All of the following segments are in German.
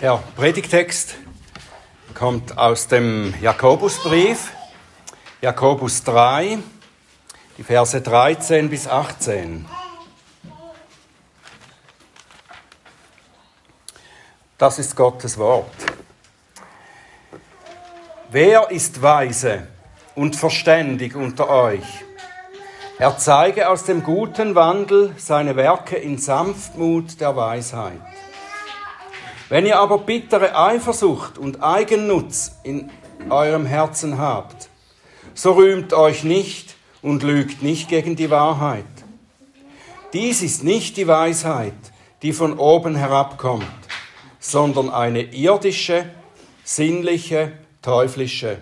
Der Predigtext kommt aus dem Jakobusbrief, Jakobus 3, die Verse 13 bis 18. Das ist Gottes Wort. Wer ist weise und verständig unter euch? Er zeige aus dem guten Wandel seine Werke in Sanftmut der Weisheit. Wenn ihr aber bittere Eifersucht und Eigennutz in eurem Herzen habt, so rühmt euch nicht und lügt nicht gegen die Wahrheit. Dies ist nicht die Weisheit, die von oben herabkommt, sondern eine irdische, sinnliche, teuflische.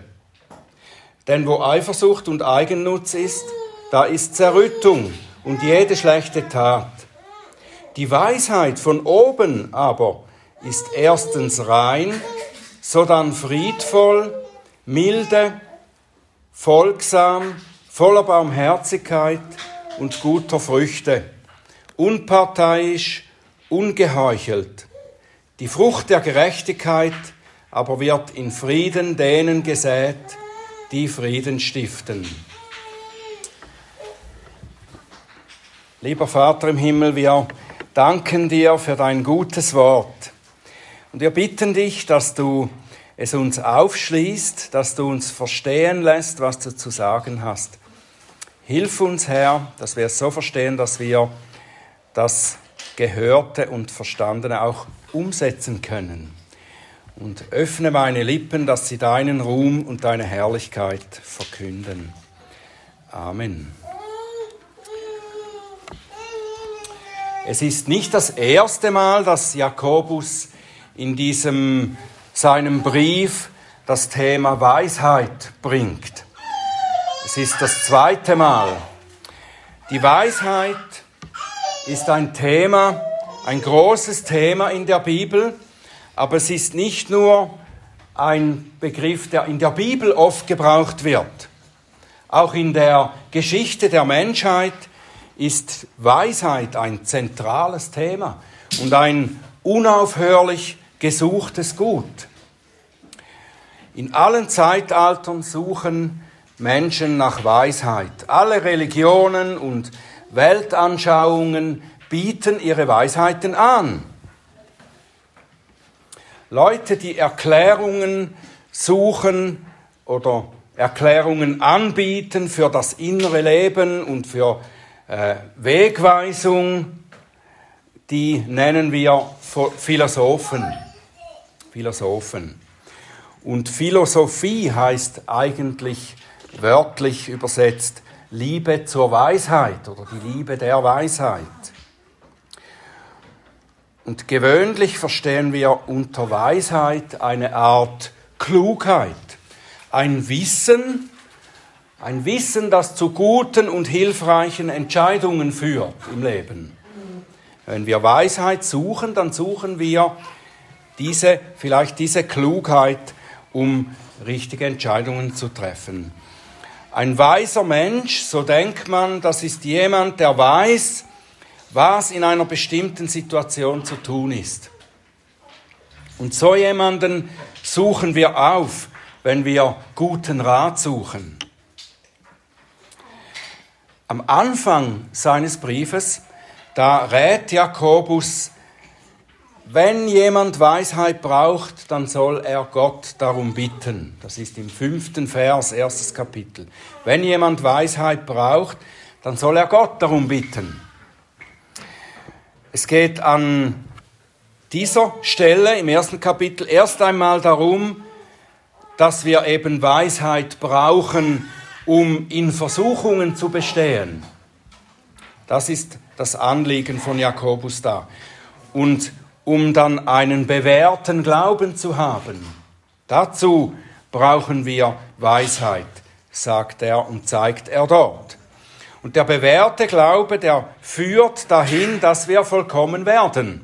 Denn wo Eifersucht und Eigennutz ist, da ist Zerrüttung und jede schlechte Tat. Die Weisheit von oben aber ist erstens rein, sodann friedvoll, milde, folgsam, voller Barmherzigkeit und guter Früchte, unparteiisch, ungeheuchelt. Die Frucht der Gerechtigkeit aber wird in Frieden denen gesät, die Frieden stiften. Lieber Vater im Himmel, wir danken dir für dein gutes Wort. Und wir bitten dich, dass du es uns aufschließt, dass du uns verstehen lässt, was du zu sagen hast. Hilf uns, Herr, dass wir es so verstehen, dass wir das Gehörte und Verstandene auch umsetzen können. Und öffne meine Lippen, dass sie deinen Ruhm und deine Herrlichkeit verkünden. Amen. Es ist nicht das erste Mal, dass Jakobus in diesem seinem Brief das Thema Weisheit bringt. Es ist das zweite Mal. Die Weisheit ist ein Thema, ein großes Thema in der Bibel, aber es ist nicht nur ein Begriff, der in der Bibel oft gebraucht wird. Auch in der Geschichte der Menschheit ist Weisheit ein zentrales Thema und ein unaufhörlich gesuchtes Gut. In allen Zeitaltern suchen Menschen nach Weisheit. Alle Religionen und Weltanschauungen bieten ihre Weisheiten an. Leute, die Erklärungen suchen oder Erklärungen anbieten für das innere Leben und für äh, Wegweisung, die nennen wir Philosophen. Philosophen. Und Philosophie heißt eigentlich wörtlich übersetzt Liebe zur Weisheit oder die Liebe der Weisheit. Und gewöhnlich verstehen wir unter Weisheit eine Art Klugheit, ein Wissen, ein Wissen, das zu guten und hilfreichen Entscheidungen führt im Leben. Wenn wir Weisheit suchen, dann suchen wir diese, vielleicht diese Klugheit, um richtige Entscheidungen zu treffen. Ein weiser Mensch, so denkt man, das ist jemand, der weiß, was in einer bestimmten Situation zu tun ist. Und so jemanden suchen wir auf, wenn wir guten Rat suchen. Am Anfang seines Briefes, da rät Jakobus wenn jemand Weisheit braucht, dann soll er Gott darum bitten. Das ist im fünften Vers, erstes Kapitel. Wenn jemand Weisheit braucht, dann soll er Gott darum bitten. Es geht an dieser Stelle im ersten Kapitel erst einmal darum, dass wir eben Weisheit brauchen, um in Versuchungen zu bestehen. Das ist das Anliegen von Jakobus da. Und um dann einen bewährten Glauben zu haben. Dazu brauchen wir Weisheit, sagt er und zeigt er dort. Und der bewährte Glaube, der führt dahin, dass wir vollkommen werden.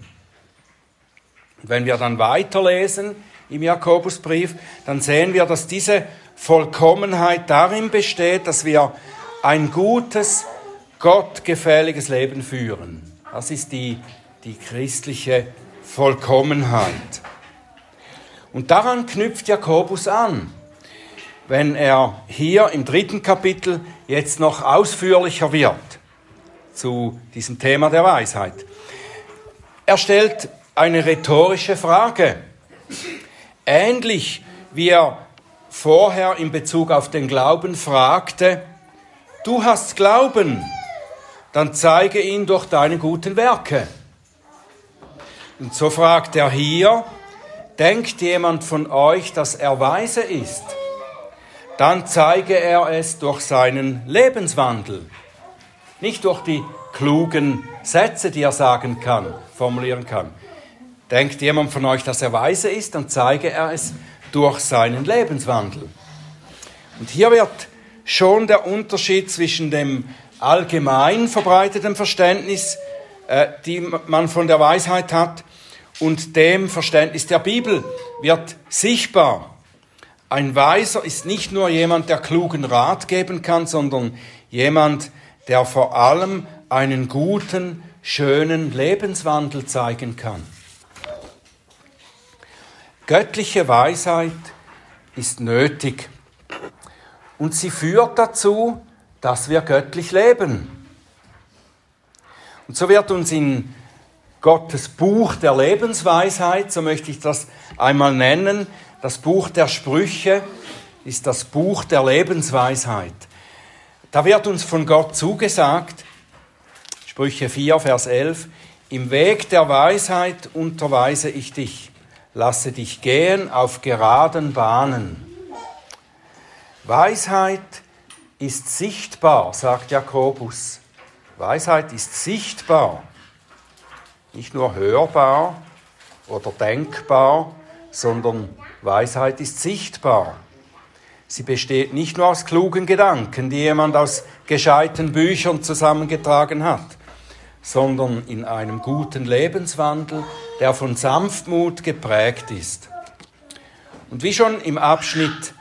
Und wenn wir dann weiterlesen im Jakobusbrief, dann sehen wir, dass diese Vollkommenheit darin besteht, dass wir ein gutes, gottgefälliges Leben führen. Das ist die, die christliche Vollkommenheit. Und daran knüpft Jakobus an, wenn er hier im dritten Kapitel jetzt noch ausführlicher wird zu diesem Thema der Weisheit. Er stellt eine rhetorische Frage, ähnlich wie er vorher in Bezug auf den Glauben fragte, du hast Glauben, dann zeige ihn durch deine guten Werke. Und so fragt er hier, denkt jemand von euch, dass er weise ist? Dann zeige er es durch seinen Lebenswandel, nicht durch die klugen Sätze, die er sagen kann, formulieren kann. Denkt jemand von euch, dass er weise ist, dann zeige er es durch seinen Lebenswandel. Und hier wird schon der Unterschied zwischen dem allgemein verbreiteten Verständnis, äh, die man von der Weisheit hat, und dem Verständnis der Bibel wird sichtbar. Ein Weiser ist nicht nur jemand, der klugen Rat geben kann, sondern jemand, der vor allem einen guten, schönen Lebenswandel zeigen kann. Göttliche Weisheit ist nötig und sie führt dazu, dass wir göttlich leben. Und so wird uns in Gottes Buch der Lebensweisheit, so möchte ich das einmal nennen, das Buch der Sprüche ist das Buch der Lebensweisheit. Da wird uns von Gott zugesagt, Sprüche 4, Vers 11, im Weg der Weisheit unterweise ich dich lasse dich gehen auf geraden Bahnen. Weisheit ist sichtbar, sagt Jakobus. Weisheit ist sichtbar, nicht nur hörbar oder denkbar, sondern Weisheit ist sichtbar. Sie besteht nicht nur aus klugen Gedanken, die jemand aus gescheiten Büchern zusammengetragen hat, sondern in einem guten Lebenswandel, der von Sanftmut geprägt ist. Und wie schon im Abschnitt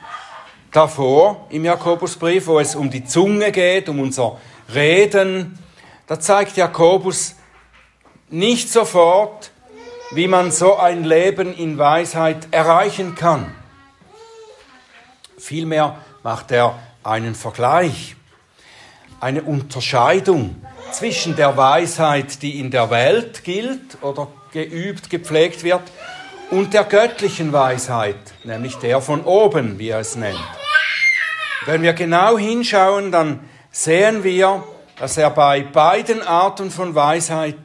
davor im Jakobusbrief, wo es um die Zunge geht, um unser Reden, da zeigt Jakobus nicht sofort, wie man so ein Leben in Weisheit erreichen kann. Vielmehr macht er einen Vergleich, eine Unterscheidung zwischen der Weisheit, die in der Welt gilt oder geübt, gepflegt wird, und der göttlichen Weisheit, nämlich der von oben, wie er es nennt. Wenn wir genau hinschauen, dann sehen wir, dass er bei beiden Arten von Weisheit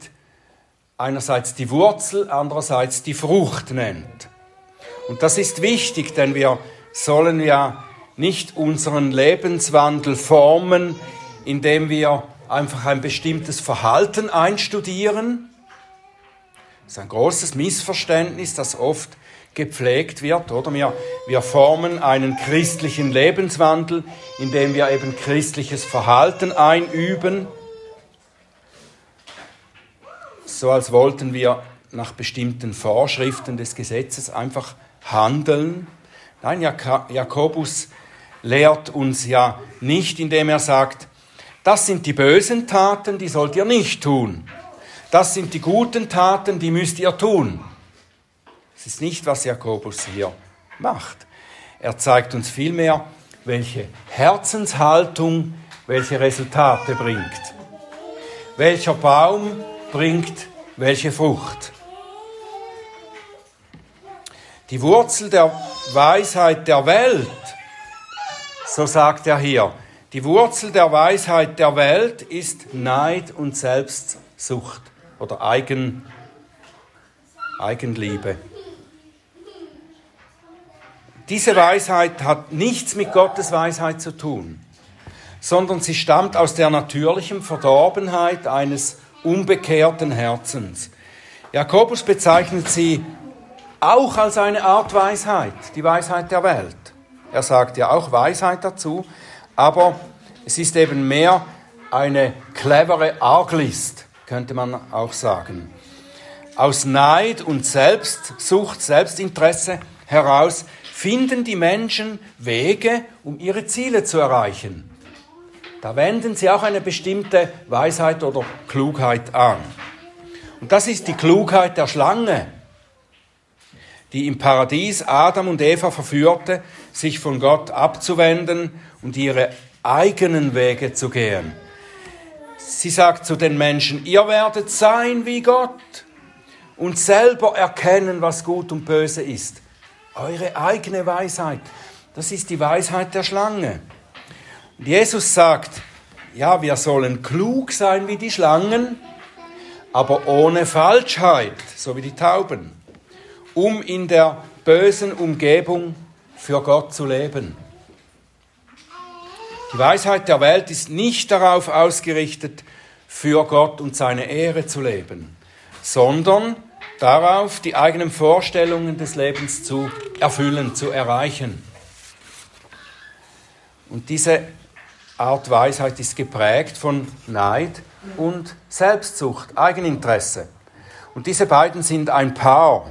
einerseits die Wurzel, andererseits die Frucht nennt. Und das ist wichtig, denn wir sollen ja nicht unseren Lebenswandel formen, indem wir einfach ein bestimmtes Verhalten einstudieren. Das ist ein großes Missverständnis, das oft gepflegt wird, oder? Wir, wir formen einen christlichen Lebenswandel, indem wir eben christliches Verhalten einüben, so als wollten wir nach bestimmten Vorschriften des Gesetzes einfach handeln. Nein, Jakobus lehrt uns ja nicht, indem er sagt, das sind die bösen Taten, die sollt ihr nicht tun. Das sind die guten Taten, die müsst ihr tun. Das ist nicht, was Jakobus hier macht. Er zeigt uns vielmehr, welche Herzenshaltung welche Resultate bringt. Welcher Baum bringt welche Frucht. Die Wurzel der Weisheit der Welt, so sagt er hier, die Wurzel der Weisheit der Welt ist Neid und Selbstsucht oder Eigen, Eigenliebe. Diese Weisheit hat nichts mit Gottes Weisheit zu tun, sondern sie stammt aus der natürlichen Verdorbenheit eines unbekehrten Herzens. Jakobus bezeichnet sie auch als eine Art Weisheit, die Weisheit der Welt. Er sagt ja auch Weisheit dazu, aber es ist eben mehr eine clevere Arglist, könnte man auch sagen. Aus Neid und Selbstsucht, Selbstinteresse heraus finden die Menschen Wege, um ihre Ziele zu erreichen. Da wenden sie auch eine bestimmte Weisheit oder Klugheit an. Und das ist die Klugheit der Schlange. die im Paradies Adam und Eva verführte, sich von Gott abzuwenden und ihre eigenen Wege zu gehen. Sie sagt zu den Menschen, ihr werdet sein wie Gott und selber erkennen, was gut und böse ist. Eure eigene Weisheit, das ist die Weisheit der Schlange. Jesus sagt, ja, wir sollen klug sein wie die Schlangen, aber ohne Falschheit, so wie die Tauben, um in der bösen Umgebung für Gott zu leben. Die Weisheit der Welt ist nicht darauf ausgerichtet, für Gott und seine Ehre zu leben, sondern darauf, die eigenen Vorstellungen des Lebens zu erfüllen, zu erreichen. Und diese Art Weisheit ist geprägt von Neid und Selbstsucht, Eigeninteresse. Und diese beiden sind ein Paar.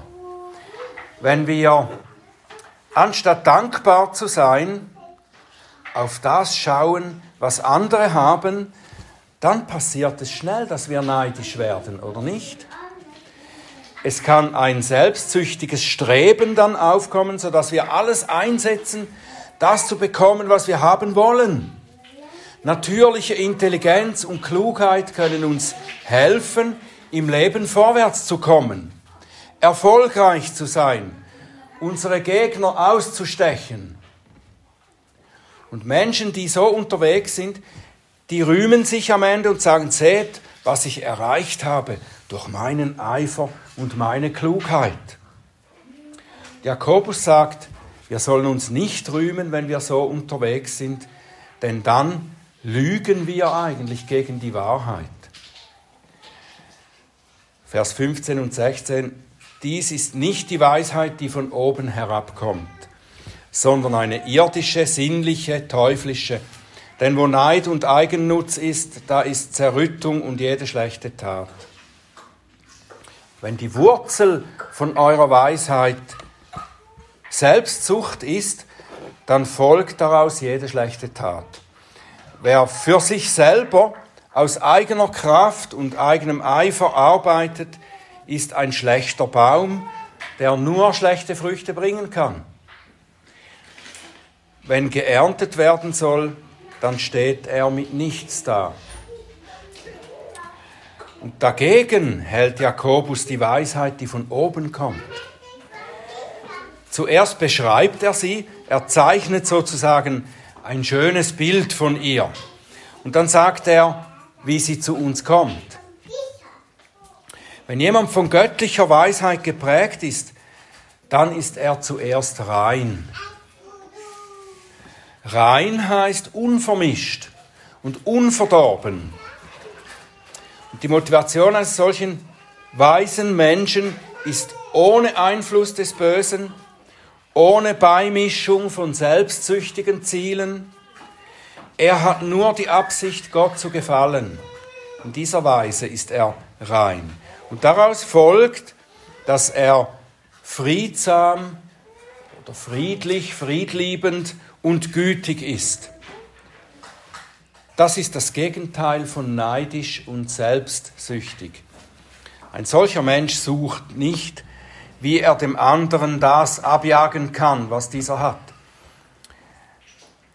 Wenn wir anstatt dankbar zu sein, auf das schauen, was andere haben, dann passiert es schnell, dass wir neidisch werden, oder nicht? Es kann ein selbstsüchtiges Streben dann aufkommen, sodass wir alles einsetzen, das zu bekommen, was wir haben wollen. Natürliche Intelligenz und Klugheit können uns helfen, im Leben vorwärts zu kommen, erfolgreich zu sein, unsere Gegner auszustechen. Und Menschen, die so unterwegs sind, die rühmen sich am Ende und sagen, seht, was ich erreicht habe durch meinen Eifer und meine Klugheit. Jakobus sagt, wir sollen uns nicht rühmen, wenn wir so unterwegs sind, denn dann lügen wir eigentlich gegen die Wahrheit. Vers 15 und 16, dies ist nicht die Weisheit, die von oben herabkommt, sondern eine irdische, sinnliche, teuflische. Denn wo Neid und Eigennutz ist, da ist Zerrüttung und jede schlechte Tat. Wenn die Wurzel von eurer Weisheit Selbstsucht ist, dann folgt daraus jede schlechte Tat. Wer für sich selber aus eigener Kraft und eigenem Eifer arbeitet, ist ein schlechter Baum, der nur schlechte Früchte bringen kann. Wenn geerntet werden soll, dann steht er mit nichts da. Und dagegen hält Jakobus die Weisheit, die von oben kommt. Zuerst beschreibt er sie, er zeichnet sozusagen ein schönes Bild von ihr. Und dann sagt er, wie sie zu uns kommt. Wenn jemand von göttlicher Weisheit geprägt ist, dann ist er zuerst rein. Rein heißt unvermischt und unverdorben. Und die Motivation eines solchen weisen Menschen ist ohne Einfluss des Bösen, ohne Beimischung von selbstsüchtigen Zielen. Er hat nur die Absicht, Gott zu gefallen. In dieser Weise ist er rein. Und daraus folgt, dass er friedsam oder friedlich, friedliebend und gütig ist. Das ist das Gegenteil von neidisch und selbstsüchtig. Ein solcher Mensch sucht nicht, wie er dem anderen das abjagen kann, was dieser hat.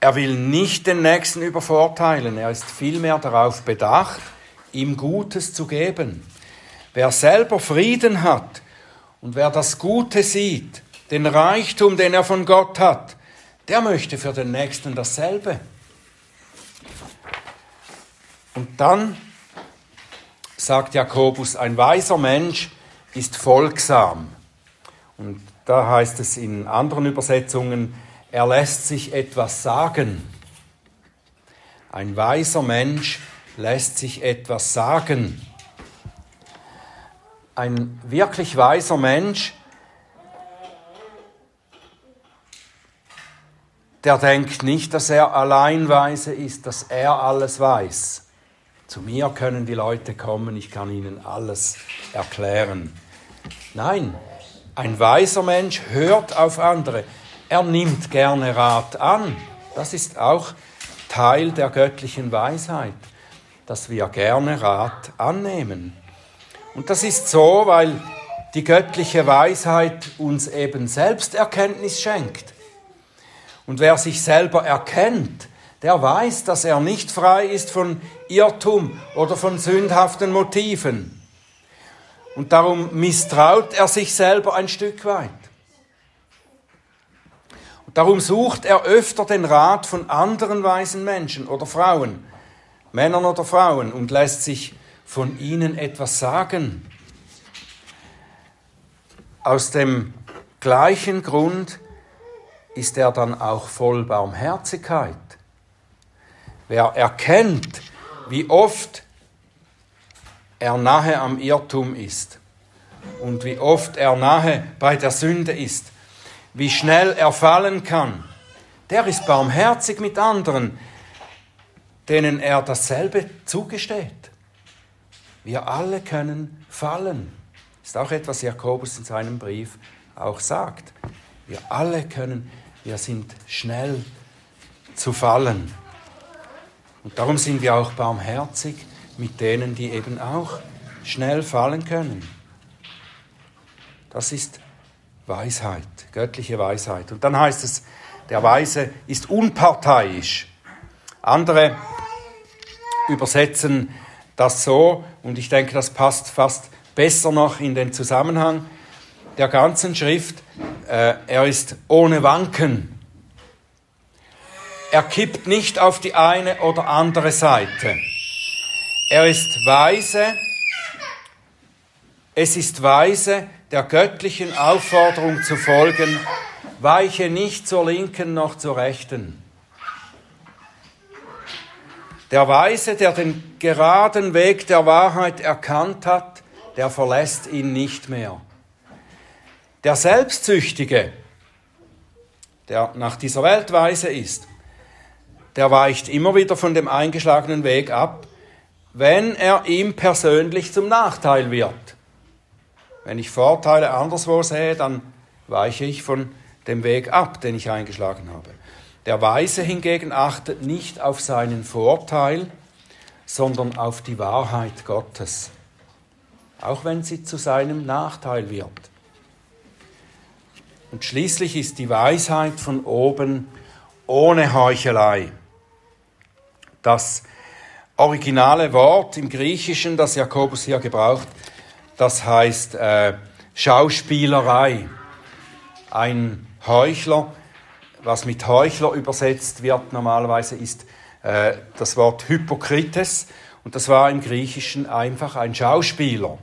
Er will nicht den Nächsten übervorteilen, er ist vielmehr darauf bedacht, ihm Gutes zu geben. Wer selber Frieden hat und wer das Gute sieht, den Reichtum, den er von Gott hat, der möchte für den Nächsten dasselbe. Und dann sagt Jakobus, ein weiser Mensch ist folgsam. Und da heißt es in anderen Übersetzungen, er lässt sich etwas sagen. Ein weiser Mensch lässt sich etwas sagen. Ein wirklich weiser Mensch der denkt nicht, dass er allein weise ist, dass er alles weiß. Zu mir können die Leute kommen, ich kann ihnen alles erklären. Nein, ein weiser Mensch hört auf andere. Er nimmt gerne Rat an. Das ist auch Teil der göttlichen Weisheit, dass wir gerne Rat annehmen. Und das ist so, weil die göttliche Weisheit uns eben Selbsterkenntnis schenkt. Und wer sich selber erkennt, der weiß, dass er nicht frei ist von Irrtum oder von sündhaften Motiven. Und darum misstraut er sich selber ein Stück weit. Und darum sucht er öfter den Rat von anderen weisen Menschen oder Frauen, Männern oder Frauen, und lässt sich von ihnen etwas sagen. Aus dem gleichen Grund ist er dann auch voll Barmherzigkeit. Wer erkennt, wie oft er nahe am Irrtum ist und wie oft er nahe bei der Sünde ist, wie schnell er fallen kann, der ist barmherzig mit anderen, denen er dasselbe zugesteht. Wir alle können fallen. Ist auch etwas Jakobus in seinem Brief auch sagt. Wir alle können, wir sind schnell zu fallen. Und darum sind wir auch barmherzig mit denen, die eben auch schnell fallen können. Das ist Weisheit, göttliche Weisheit. Und dann heißt es, der Weise ist unparteiisch. Andere übersetzen das so, und ich denke, das passt fast besser noch in den Zusammenhang der ganzen Schrift. Äh, er ist ohne Wanken. Er kippt nicht auf die eine oder andere Seite. Er ist weise. Es ist weise, der göttlichen Aufforderung zu folgen, weiche nicht zur linken noch zur rechten. Der Weise, der den geraden Weg der Wahrheit erkannt hat, der verlässt ihn nicht mehr. Der Selbstsüchtige, der nach dieser Weltweise ist, der weicht immer wieder von dem eingeschlagenen Weg ab, wenn er ihm persönlich zum Nachteil wird. Wenn ich Vorteile anderswo sehe, dann weiche ich von dem Weg ab, den ich eingeschlagen habe. Der Weise hingegen achtet nicht auf seinen Vorteil, sondern auf die Wahrheit Gottes, auch wenn sie zu seinem Nachteil wird. Und schließlich ist die Weisheit von oben ohne Heuchelei. Das originale Wort im Griechischen, das Jakobus hier gebraucht, das heißt äh, Schauspielerei. Ein Heuchler, was mit Heuchler übersetzt wird normalerweise, ist äh, das Wort Hypokrites und das war im Griechischen einfach ein Schauspieler.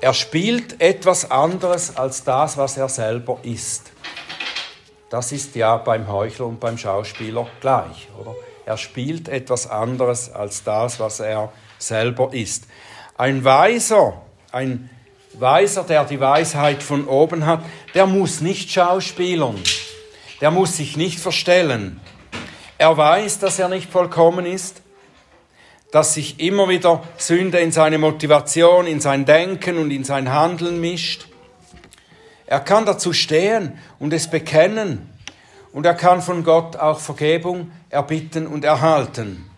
Er spielt etwas anderes als das, was er selber ist. Das ist ja beim Heuchler und beim Schauspieler gleich, oder? Er spielt etwas anderes als das, was er selber ist. Ein Weiser, ein Weiser, der die Weisheit von oben hat, der muss nicht schauspielern. Der muss sich nicht verstellen. Er weiß, dass er nicht vollkommen ist, dass sich immer wieder Sünde in seine Motivation, in sein Denken und in sein Handeln mischt. Er kann dazu stehen und es bekennen. Und er kann von Gott auch Vergebung erbitten und erhalten.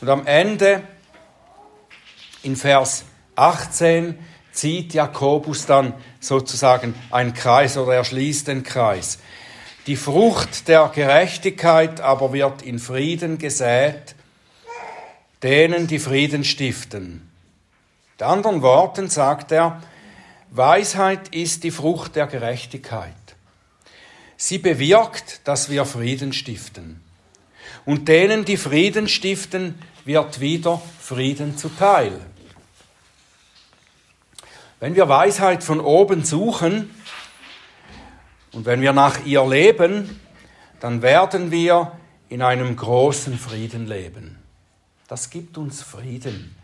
Und am Ende, in Vers 18, zieht Jakobus dann sozusagen einen Kreis oder er schließt den Kreis. Die Frucht der Gerechtigkeit aber wird in Frieden gesät, denen die Frieden stiften. Mit anderen Worten sagt er, Weisheit ist die Frucht der Gerechtigkeit. Sie bewirkt, dass wir Frieden stiften. Und denen, die Frieden stiften, wird wieder Frieden zuteil. Wenn wir Weisheit von oben suchen und wenn wir nach ihr leben, dann werden wir in einem großen Frieden leben. Das gibt uns Frieden,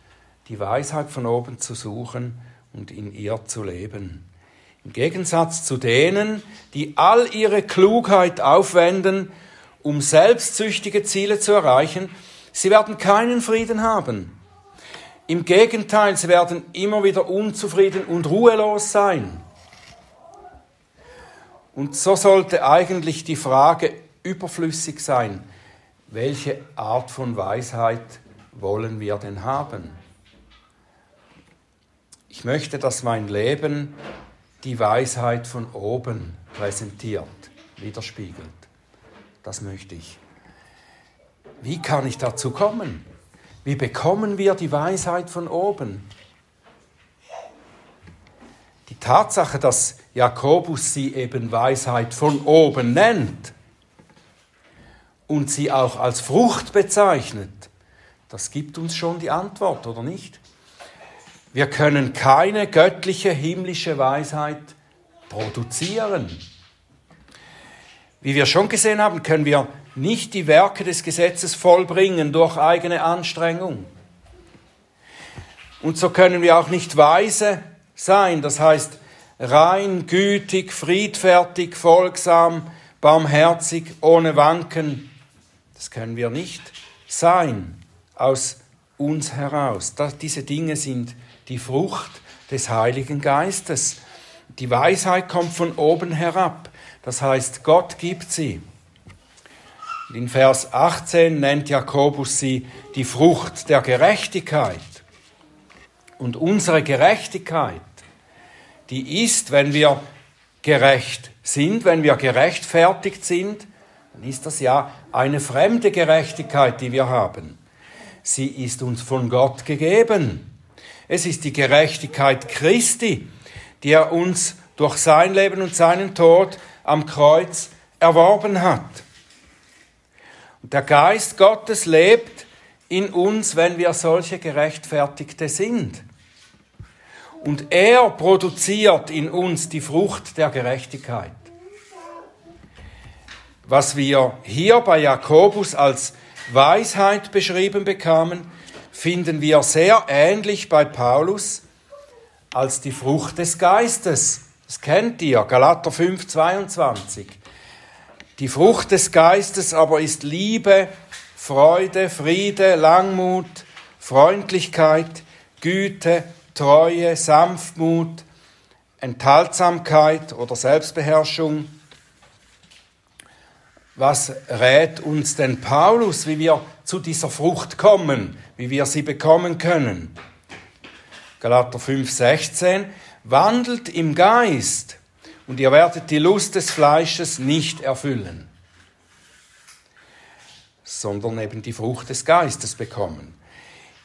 die Weisheit von oben zu suchen und in ihr zu leben. Im Gegensatz zu denen, die all ihre Klugheit aufwenden, um selbstsüchtige Ziele zu erreichen, sie werden keinen Frieden haben. Im Gegenteil, sie werden immer wieder unzufrieden und ruhelos sein. Und so sollte eigentlich die Frage überflüssig sein, welche Art von Weisheit wollen wir denn haben? Ich möchte, dass mein Leben die Weisheit von oben präsentiert, widerspiegelt. Das möchte ich. Wie kann ich dazu kommen? Wie bekommen wir die Weisheit von oben? Die Tatsache, dass Jakobus sie eben Weisheit von oben nennt und sie auch als Frucht bezeichnet, das gibt uns schon die Antwort, oder nicht? Wir können keine göttliche himmlische Weisheit produzieren. Wie wir schon gesehen haben, können wir nicht die Werke des Gesetzes vollbringen durch eigene Anstrengung. Und so können wir auch nicht weise sein, das heißt rein, gütig, friedfertig, folgsam, barmherzig, ohne Wanken. Das können wir nicht sein aus uns heraus. Das, diese Dinge sind die Frucht des Heiligen Geistes. Die Weisheit kommt von oben herab. Das heißt, Gott gibt sie. In Vers 18 nennt Jakobus sie die Frucht der Gerechtigkeit. Und unsere Gerechtigkeit, die ist, wenn wir gerecht sind, wenn wir gerechtfertigt sind, dann ist das ja eine fremde Gerechtigkeit, die wir haben. Sie ist uns von Gott gegeben. Es ist die Gerechtigkeit Christi, die er uns durch sein Leben und seinen Tod am Kreuz erworben hat. Und der Geist Gottes lebt in uns, wenn wir solche Gerechtfertigte sind. Und er produziert in uns die Frucht der Gerechtigkeit. Was wir hier bei Jakobus als Weisheit beschrieben bekamen, finden wir sehr ähnlich bei Paulus als die Frucht des Geistes. Das kennt ihr, Galater 5, 22. Die Frucht des Geistes aber ist Liebe, Freude, Friede, Langmut, Freundlichkeit, Güte, Treue, Sanftmut, Enthaltsamkeit oder Selbstbeherrschung. Was rät uns denn Paulus, wie wir zu dieser Frucht kommen, wie wir sie bekommen können? Galater 5, 16. Wandelt im Geist und ihr werdet die Lust des Fleisches nicht erfüllen, sondern eben die Frucht des Geistes bekommen.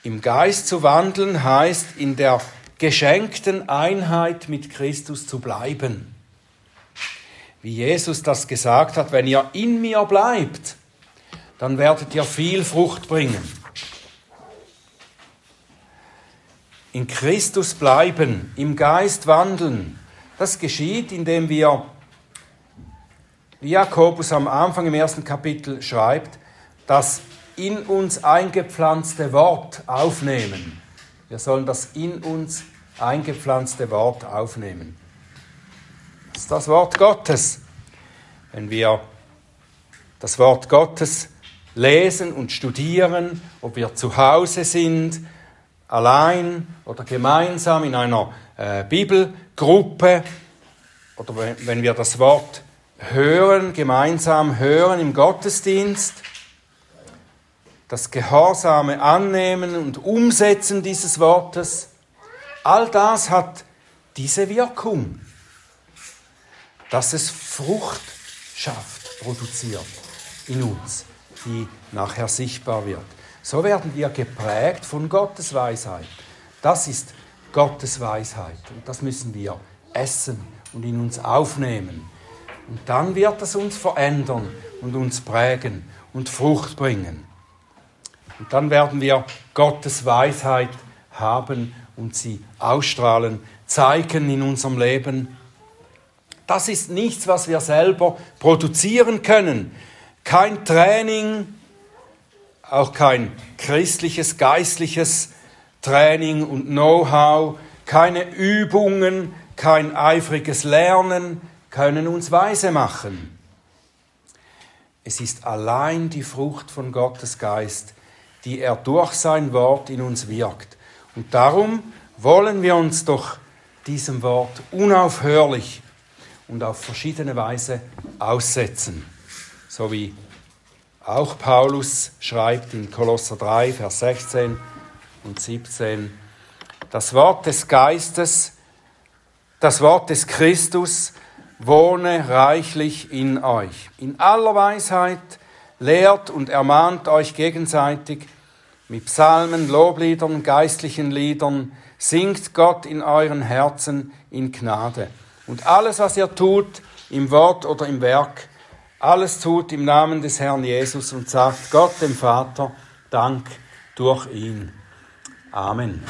Im Geist zu wandeln heißt, in der geschenkten Einheit mit Christus zu bleiben. Wie Jesus das gesagt hat, wenn ihr in mir bleibt, dann werdet ihr viel Frucht bringen. In Christus bleiben, im Geist wandeln, das geschieht, indem wir, wie Jakobus am Anfang im ersten Kapitel schreibt, das in uns eingepflanzte Wort aufnehmen. Wir sollen das in uns eingepflanzte Wort aufnehmen. Das ist das Wort Gottes. Wenn wir das Wort Gottes lesen und studieren, ob wir zu Hause sind, allein oder gemeinsam in einer äh, Bibelgruppe oder wenn wir das Wort hören, gemeinsam hören im Gottesdienst, das gehorsame Annehmen und Umsetzen dieses Wortes, all das hat diese Wirkung, dass es Frucht schafft, produziert in uns, die nachher sichtbar wird. So werden wir geprägt von Gottes Weisheit. Das ist Gottes Weisheit und das müssen wir essen und in uns aufnehmen. Und dann wird es uns verändern und uns prägen und Frucht bringen. Und dann werden wir Gottes Weisheit haben und sie ausstrahlen, zeigen in unserem Leben. Das ist nichts, was wir selber produzieren können. Kein Training, auch kein christliches, geistliches Training und Know-how, keine Übungen, kein eifriges Lernen können uns weise machen. Es ist allein die Frucht von Gottes Geist, die er durch sein Wort in uns wirkt. Und darum wollen wir uns doch diesem Wort unaufhörlich und auf verschiedene Weise aussetzen. So wie auch Paulus schreibt in Kolosser 3, Vers 16 und 17, das Wort des Geistes, das Wort des Christus wohne reichlich in euch. In aller Weisheit lehrt und ermahnt euch gegenseitig mit Psalmen, Lobliedern, geistlichen Liedern, singt Gott in euren Herzen in Gnade. Und alles, was ihr tut, im Wort oder im Werk, alles tut im Namen des Herrn Jesus und sagt Gott dem Vater Dank durch ihn. Amen.